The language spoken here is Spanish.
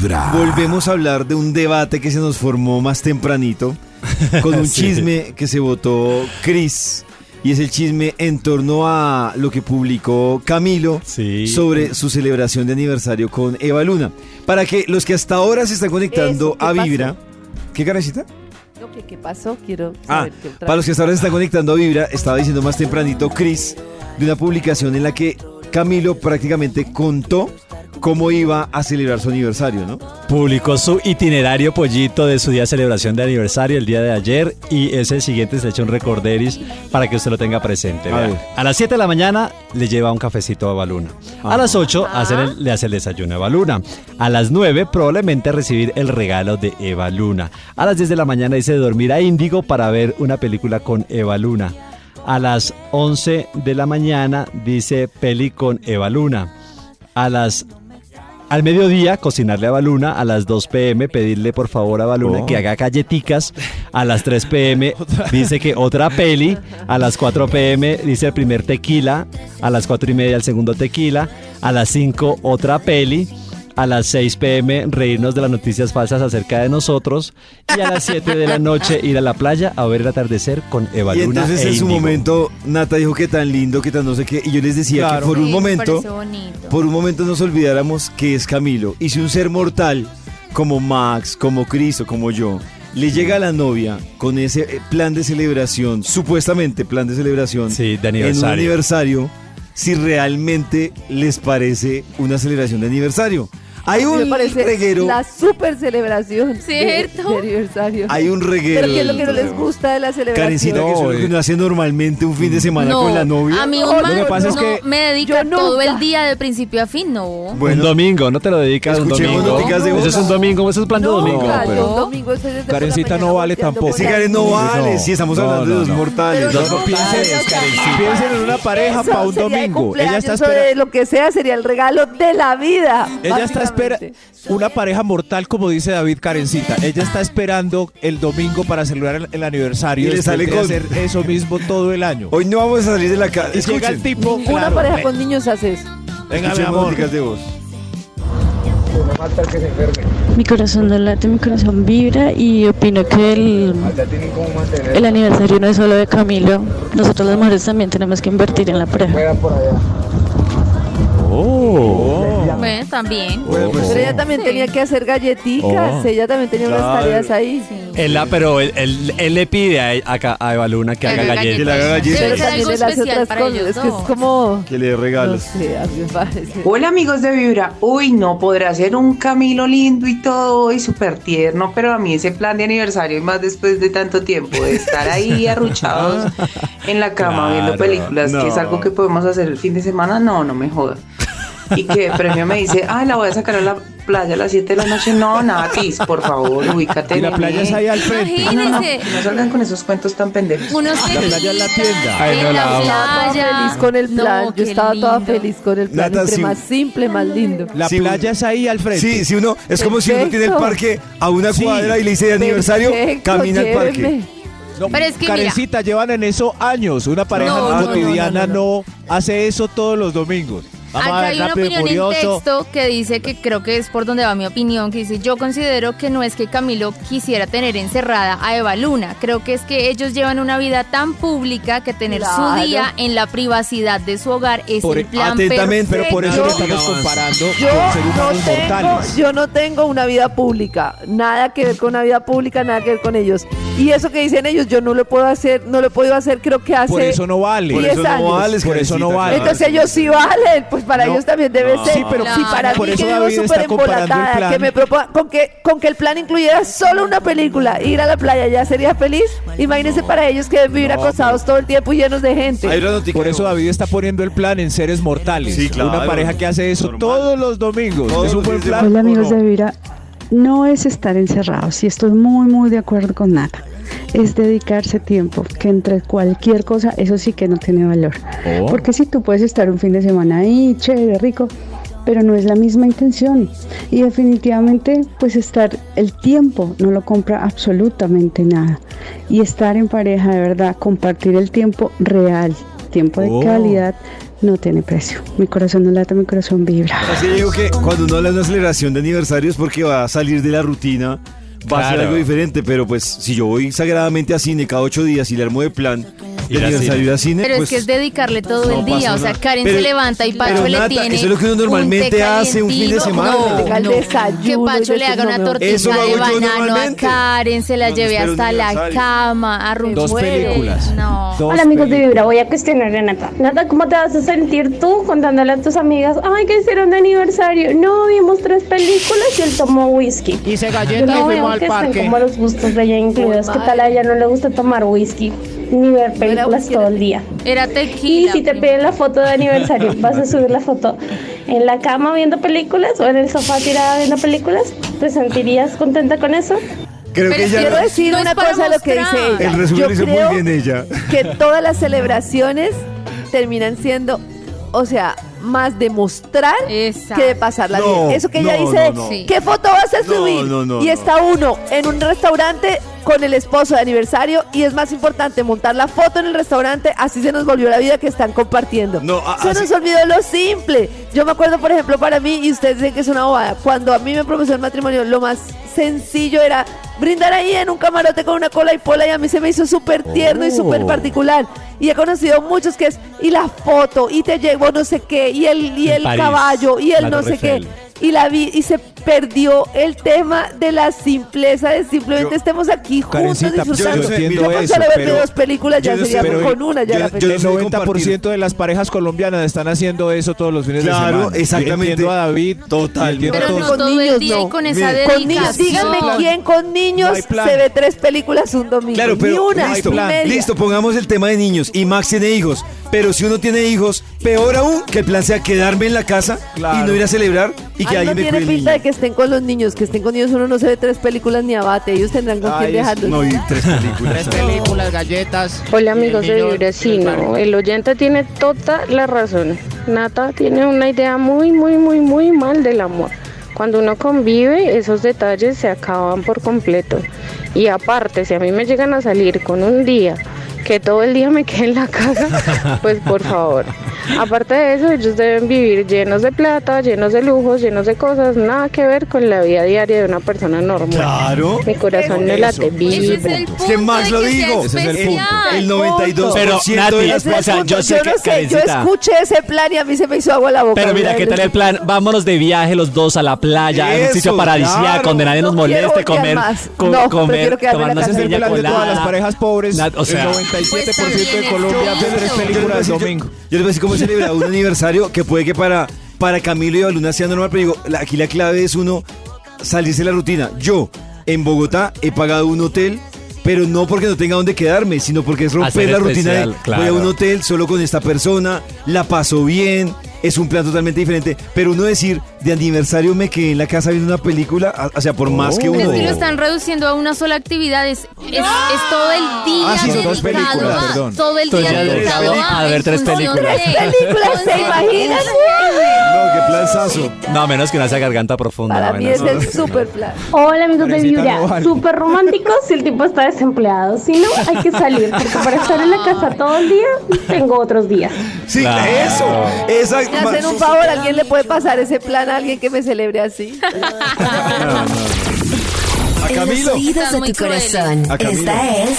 Vibra. Volvemos a hablar de un debate que se nos formó más tempranito con un Sí. chisme que se votó Chris. Y es el chisme en torno a lo que publicó Camilo Sí. sobre su celebración de aniversario con Eva Luna. Para que los que hasta ahora se están conectando Eso, ¿qué a pasó? Vibra. ¿Qué carecita? No, ¿qué, qué pasó? Quiero Ah, saber qué otra para los que hasta ahora se están conectando a Vibra, estaba diciendo más tempranito Chris de una publicación en la que Camilo prácticamente contó cómo iba a celebrar su aniversario, ¿no? Publicó su itinerario pollito de su día de celebración de aniversario el día de ayer y ese siguiente se echa un recorderis para que usted lo tenga presente. A las 7 de la mañana le lleva un cafecito a Baluna. A las 8 hace el- le hace el desayuno a Eva Luna. A las 9 probablemente recibir el regalo de Eva Luna. A las 10 de la mañana dice dormir a Índigo para ver una película con Eva Luna. A las 11 de la mañana dice peli con Eva Luna. A las al mediodía, cocinarle a Baluna. A las 2 pm, pedirle por favor a Baluna Oh. que haga galletitas. A las 3 pm, dice que otra peli. A las 4 pm, dice el primer tequila. A las 4 y media, el segundo tequila. A las 5, otra peli. A las 6 pm, reírnos de las noticias falsas acerca de nosotros. Y a las 7 de la noche, ir a la playa a ver el atardecer con Eva Y Luna. entonces e en su momento Nata dijo que tan lindo, que tan no sé qué, y yo les decía Claro. que por un Sí, momento, por un momento nos olvidáramos que es Camilo. Y si un ser mortal como Max, como Cristo, como yo, le llega a la novia con ese eh, plan de celebración, supuestamente plan de celebración, Sí, de en un aniversario. aniversario, si realmente les parece una celebración de aniversario. Hay un reguero, la super celebración de- ¿Cierto? de, aniversario. hay un reguero. Pero ¿qué es lo que no les gusta de la celebración? Karencita, que eso es lo que No, uno hace normalmente un fin de semana no, con la novia. a mí No, un lo man que pasa es no que me dedica yo todo el día de principio a fin, no. un domingo, no te lo dedicas un domingo. de Eso es un domingo, eso es plan de No, domingo. pero- Karencita no vale tampoco. Sí, Karen, no vale. No, sí, estamos no, hablando de no, los no. mortales. Pero ¿no? no, piensen, en una pareja para un domingo. Ella está esperando. lo que sea, sería el regalo de la vida. Ella está espera una pareja mortal, como dice David Karencita. Ella está esperando el domingo para celebrar el, el aniversario Y le sale con- hacer eso mismo todo el año. Hoy no vamos a salir de la casa. Llega el tipo. Una claro, pareja con niños hace eso. Venga, mi amor. de voz. Mi corazón no late, mi corazón vibra y opino que el, el aniversario no es solo de Camilo. Nosotros las mujeres también tenemos que invertir en la pareja. Oh. Bueno, también. Pues, Pero ella también Sí. tenía que hacer galletitas. Oh. Ella también tenía unas tareas ahí. Él, la- pero él, él- él le pide a, a, a Eva Luna que haga galletas. Que le haga galletas. Pero Debe ser también algo él hace especial otras para cosas. ellos Es que es dos. como. que le dé No regalos. sé, a mí me parece. Hola amigos de Vibra. Uy, no podrá ser un Camilo lindo y todo y súper tierno, pero a mí ese plan de aniversario y más después de tanto tiempo de estar ahí arruchados en la cama viendo películas, que es algo que podemos hacer el fin de semana, no, no me joda. Y que premio me dice, ay, la voy a sacar a la playa a las 7 de la noche. No, Natis, por favor, ubícate. Y la playa es ahí al frente. No, no, no, Imagínese. no salgan con esos cuentos tan pendejos. Unos La playa es la tienda. Ay, no, la playa. feliz con el plan. No, Yo estaba toda feliz con el plan. Nata, Entre más simple, más lindo. La playa es ahí al frente. Sí, sí, uno. Es como si uno tiene el parque a una Sí. cuadra y le dice de aniversario, Perfecto, camina al parque. No, Pero es que mira. Karencita, llevan en eso años. Una pareja No, no, no, cotidiana no, no, hace eso todos los domingos. Vamos a Acá ver, hay una opinión en texto que dice que creo que es por donde va mi opinión, que dice, yo considero que no es que Camilo quisiera tener encerrada a Eva Luna, creo que es que ellos llevan una vida tan pública que tener Claro. su día en la privacidad de su hogar es Por- el plan atentamente, Pero por eso Yo- lo estamos comparando Yo con seres no, humanos tengo, mortales. yo no tengo una vida pública, nada que ver con una vida pública, nada que ver con ellos. Y eso que dicen ellos, yo no lo puedo hacer, no lo he podido hacer, creo que hace Por eso no vale. Por 10 eso no vales, Por eso no vale. Entonces ellos sí valen, pues para No. ellos también debe No. ser. Sí, pero si para por mí eso que vivo súper embolatada, que me proponga, con que, con que el plan incluyera solo una película, ir a la playa ya sería feliz. Imagínense para ellos que deben vivir No, acosados todo el tiempo y llenos de gente. Por eso. David está poniendo el plan en seres mortales. Sí, claro. Una pareja que hace eso Normal. todos los domingos. Todos es un buen plan. Hola ¿o amigos no? de Vibra, no es estar encerrados y estoy muy muy de acuerdo con Nata. Es dedicarse tiempo, que entre cualquier cosa, eso sí que no tiene valor. Oh. Porque si tú puedes estar un fin de semana ahí, chévere, rico, pero no es la misma intención. Y definitivamente, pues estar el tiempo no lo compra absolutamente nada. Y estar en pareja, de verdad, compartir el tiempo real, tiempo de Oh. calidad, no tiene precio. Mi corazón no late, mi corazón vibra. Así que digo que cuando uno habla de una celebración de aniversario es porque va a salir de la rutina, va a ser Claro. algo diferente, pero pues si yo voy sagradamente a cine cada ocho días y le armo de plan a cine, Pero pues, es que es dedicarle todo no el día. O sea. Karen Pero- se levanta y Pacho le Nata, tiene. eso es lo que uno un normalmente hace un fin de semana. No, no. Que y Pacho le haga una tortilla de banano a. Karen, se la lleve hasta la cama, a Dos películas. No. Dos Hola amigos de. Vibra, voy a cuestionar a Nata. Nata, ¿cómo te vas a sentir tú contándole a tus amigas, ay, que hicieron de aniversario? No, vimos tres películas y él tomó whisky. Hice Yo galletas y fuimos al parque. como los gustos de ella incluidos. ¿Qué tal a ella no le gusta tomar whisky? Ni ver películas todo el día. Era Y tequila. si te primo. piden la foto de aniversario, ¿vas a subir la foto en la cama viendo películas o en el sofá tirada viendo películas? ¿Te sentirías contenta con eso? creo que Pero ella Quiero decir No una cosa de lo que dice ella. el resumen Yo lo hizo creo muy bien ella. que todas las celebraciones terminan siendo, o sea, más de mostrar Exacto. que de pasarla No, bien. Eso que ella dice, no. ¿qué foto vas a subir? no, no, y está uno en un restaurante con el esposo de aniversario y es más importante montar la foto en el restaurante, así se nos volvió la vida que están compartiendo. No, a- se así- nos olvidó lo simple. Yo me acuerdo, por ejemplo, para mí, y ustedes dicen que es una bobada, cuando a mí me propuso el matrimonio, lo más sencillo era brindar ahí en un camarote con una cola y pola y a mí se me hizo súper tierno y súper Oh. particular. Y he conocido muchos que es, y la foto, y te llevo no sé qué, y el, y el París, caballo, y el no sé qué. Y la vi, y se perdió el tema de la simpleza de simplemente Yo- estemos aquí juntos yo disfrutando. entiendo Yo con eso, pero- dos películas ya yo sería pero- con una ya yo- la yo El sé 90% de las parejas colombianas están haciendo eso todos los fines de semana. Yo exactamente. Entiendo a David. Total. entiendo a Pero todos. no Con niños, no. con esa Con niños, díganme quién con niños No se ve tres películas un domingo. Claro, Ni pero una, listo, ni media. listo, pongamos el tema de niños. Y Max tiene hijos. Pero si uno tiene hijos, peor aún que el plan sea quedarme en la casa Claro. y no ir a celebrar y que Ay, no alguien me tiene cuide pinta niño. de que estén con los niños, que estén con niños uno no se ve tres películas ni abate, ellos tendrán con Ay, quién dejarlos. No, y tres películas. Tres películas, galletas. Hola amigos de niño Vibra, sí, del no, parque. el oyente tiene toda la razón. Nata tiene una idea muy, muy, muy, muy mal del amor. Cuando uno convive, esos detalles se acaban por completo. Y aparte, si a mí me llegan a salir con un día que todo el día me quede en la casa, pues por favor. Aparte de eso, ellos deben vivir llenos de plata, llenos de lujos, llenos de cosas, nada que ver con la vida diaria de una persona normal. Claro. Mi corazón no late, Ese es vibra. el Es punto que de lo digo. Ese es el punto. El 92% Pero, de Nati, las o sea, yo sé no que- sé, yo escuché ese plan y a mí se me hizo agua la boca. Pero mira. ¿qué tal el plan? Vámonos de viaje los dos a la playa, a un sitio paradisíaco claro. donde nadie nos moleste, comer, más. co- No, comer, en tomarnos es el plan de todas las parejas pobres. O sea, el 97% Pues de Colombia ve tres películas el domingo. Yo les voy a decir cómo celebra un aniversario que puede que para, para Camilo y Baluna sea normal, pero digo, aquí la clave es uno salirse de la rutina. Yo, en Bogotá, he pagado un hotel, pero no porque no tenga dónde quedarme, sino porque es romper Hacer la rutina de claro. voy a un hotel solo con esta persona, la paso bien, es un plan totalmente diferente. Pero uno decir, de aniversario me quedé en la casa viendo una película, o sea, por más que Pero uno... es que lo están reduciendo a una sola actividad. Es, es, es todo el día Ah, sí, son dos películas, a- perdón. Todo el día dedicado a, a ver tres películas. Tres películas, ¿se imaginan? No, qué planzazo. No, menos que una sea garganta profunda. Para mí es el super plan. Hola amigos de no vale. súper románticos si el tipo está desempleado. Si no, hay que salir, porque para estar en la casa todo el día, tengo otros días. Sí, Claro. eso. Esa, Me hacen un favor, ¿alguien le puede pasar ese plan a alguien que me celebre así? a En los Camilo. oídos de tu corazón. A Camilo. Esta es